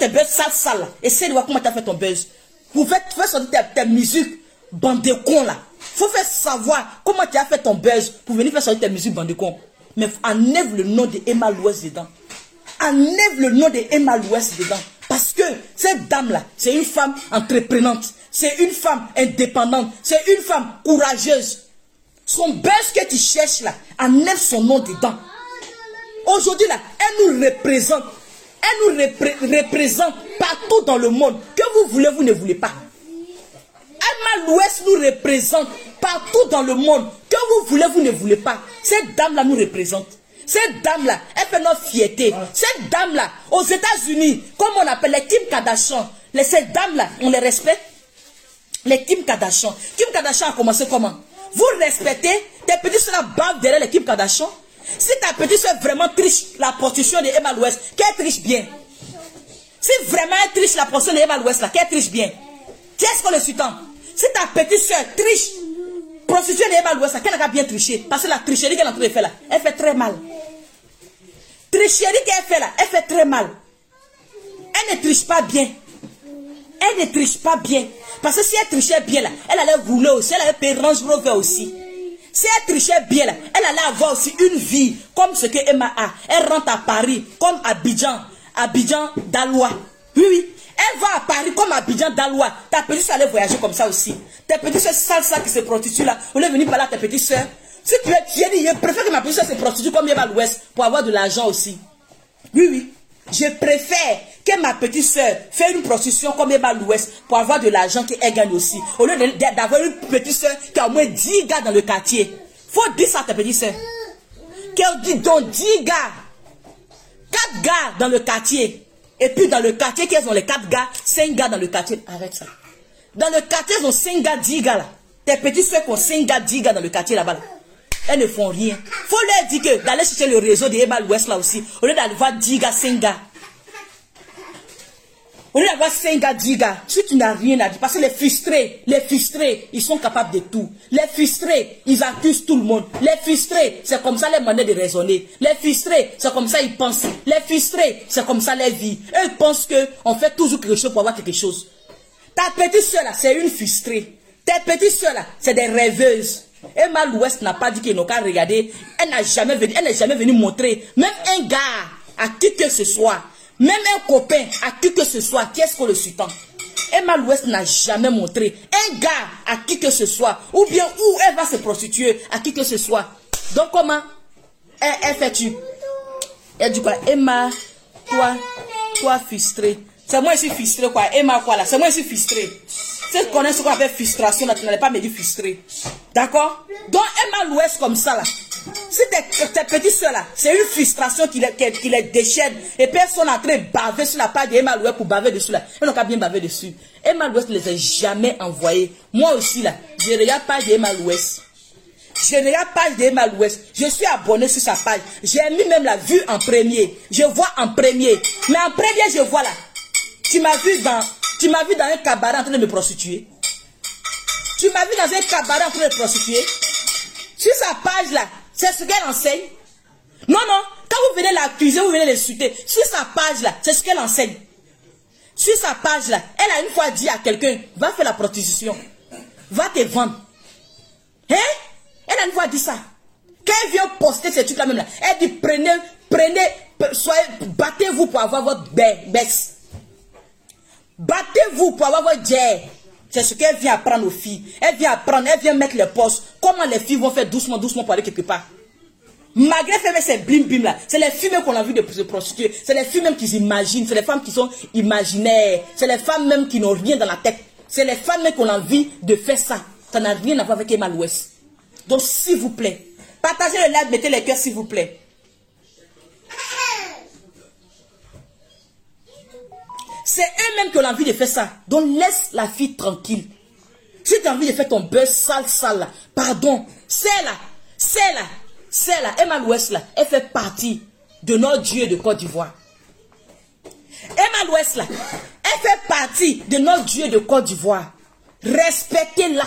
tes buzz sales, sales, essaie de voir comment tu as fait ton buzz. Vous faites, faites sortir tes, tes musiques, bande de cons là. Faut faire savoir comment tu as fait ton buzz pour venir faire sortir tes musiques, bande de cons. Mais enlève le nom de Emma Louest dedans. Enlève le nom de Emma Louest dedans. Parce que cette dame-là, c'est une femme entreprenante. C'est une femme indépendante. C'est une femme courageuse. Son buzz que tu cherches là, enlève son nom dedans. Aujourd'hui là, elle nous représente. Elle nous repré représente partout dans le monde. Que vous voulez, vous ne voulez pas. Emma Louest nous représente partout dans le monde. Que vous voulez, vous ne voulez pas. Cette dame-là nous représente. Cette dame-là, elle fait notre fierté. Cette dame-là, aux États-Unis, comme on appelle les Kim Kardashian, les, cette dame-là, on les respecte. Les Kim Kardashian. Kim Kardashian a commencé comment? Vous respectez tes petits soeurs bavent derrière les Kim Kardashian Si ta petite soeur vraiment triche la prostitution de Emma Louest, qu'elle triche bien. Si vraiment elle triche la prostitution de Emma Louest, qu'elle triche bien. Qu'est-ce qu'on le suit Si ta petite soeur triche prostitution de Emma Louest, qu'elle a bien triché. Parce que la tricherie qu'elle est en train de faire là, elle fait très mal. Tricherie qu'elle fait là, elle fait très mal. Elle ne triche pas bien. Elle ne triche pas bien. Parce que si elle trichait bien là, elle allait rouler aussi, elle allait payer Range aussi. Si elle trichait bien elle allait avoir aussi une vie comme ce que Emma a. Elle rentre à Paris comme Abidjan, Abidjan Dalois. Oui, oui. Elle va à Paris comme Abidjan Dalois. Ta petite soeur allait voyager comme ça aussi. Tes petites soeurs sales ça qui se prostituent là, on est venu parler à tes petites soeurs. Si tu es, tu dit, je préfère que ma petite soeur se prostitue comme Emma l'Ouest pour avoir de l'argent aussi. Oui, oui. Je préfère que ma petite soeur fasse une prostitution comme Emma l'Ouest pour avoir de l'argent qu'elle gagne aussi. Au lieu d'avoir une petite soeur qui a au moins 10 gars dans le quartier. Faut dire ça à ta petite soeur. Qu'elle dit donc 10 gars. 4 gars dans le quartier. Et puis dans le quartier, qu'elles ont les 4 gars, 5 gars dans le quartier. Arrête ça. Dans le quartier, ils ont 5 gars, 10 gars là. Tes petites soeurs qui ont 5 gars, 10 gars dans le quartier là-bas. Là. Elles ne font rien. faut leur dire que d'aller chercher le réseau de Emma l'Ouest là aussi, au lieu d'aller voir 10 gars, 5 gars. Au lieu d'avoir 5 gars, 10 gars, si tu n'as rien à dire, parce que les frustrés, les frustrés, ils sont capables de tout. Les frustrés, ils accusent tout le monde. Les frustrés, c'est comme ça les manières de raisonner. Les frustrés, c'est comme ça ils pensent. Les frustrés, c'est comme ça les vies. Eux ils pensent qu'on fait toujours quelque chose pour avoir quelque chose. Ta petite soeur là, c'est une frustrée. Tes petites soeurs là, c'est des rêveuses. Emma l'Ouest n'a pas dit qu'ils n'ont qu'à regarder. Elle n'a jamais venu, elle n'est jamais venue montrer. Même un gars, à qui que ce soit, même un copain, à qui que ce soit, qu'est-ce qu'on le suit Emma l'Ouest n'a jamais montré. Un gars, à qui que ce soit, ou bien où elle va se prostituer, à qui que ce soit. Donc comment? Elle, elle fait-tu Elle dit quoi? Emma, toi, toi frustré. C'est moi ici frustré quoi. Emma quoi là? C'est moi ici frustré. Si tu connais ce qu'on appelle frustration, là, tu n'allais pas me dire frustré. D'accord? Donc, Emma l'Ouest comme ça, là. Si tes, tes petites soeurs, là, c'est une frustration qui les, qui, les déchaîne. Et personne en train de baver sur la page d'Emma l'Ouest pour baver dessus, là. Ils n'ont qu'à bien baver dessus. Emma l'Ouest ne les a jamais envoyés. Moi aussi, là, je regarde page d'Emma l'Ouest. Je regarde page d'Emma l'Ouest. Je suis abonné sur sa page. J'ai mis même la vue en premier. Je vois en premier. Mais en premier, je vois là. Tu m'as vu dans tu m'as vu dans un cabaret en train de me prostituer. Tu m'as vu dans un cabaret en train de me prostituer. Sur sa page là, c'est ce qu'elle enseigne. Non, non, quand vous venez l'accuser, vous venez l'insulter. Sur sa page là, c'est ce qu'elle enseigne. Sur sa page là, elle a une fois dit à quelqu'un, va faire la prostitution. Va te vendre. Hein? Elle a une fois dit ça. Quand elle vient poster ces trucs là même là, elle dit prenez, prenez, soyez, battez-vous pour avoir votre baisse. Battez-vous pour avoir votre jet. C'est ce qu'elle vient apprendre aux filles. Elle vient apprendre, elle vient mettre les postes. Comment les filles vont faire doucement, doucement pour aller quelque part? Malgré faire ces bim bim là, c'est les filles même qu'on a vu de se prostituer. C'est les filles même qui s'imaginent. C'est les femmes qui sont imaginaires. C'est les femmes même qui n'ont rien dans la tête. C'est les femmes même qu'on a envie de faire ça. Ça n'a rien à voir avec Emma l'Ouest. Donc s'il vous plaît, partagez le like, mettez les cœurs s'il vous plaît. C'est eux-mêmes qui ont envie de faire ça. Donc laisse la fille tranquille. Si tu as envie de faire ton beurre sale, sale pardon, c'est là, c'est là, c'est là, Emma l'Ouest elle fait partie de notre Dieu de Côte d'Ivoire. Emma l'Ouest là, elle fait partie de notre Dieu de Côte d'Ivoire. Respectez-la.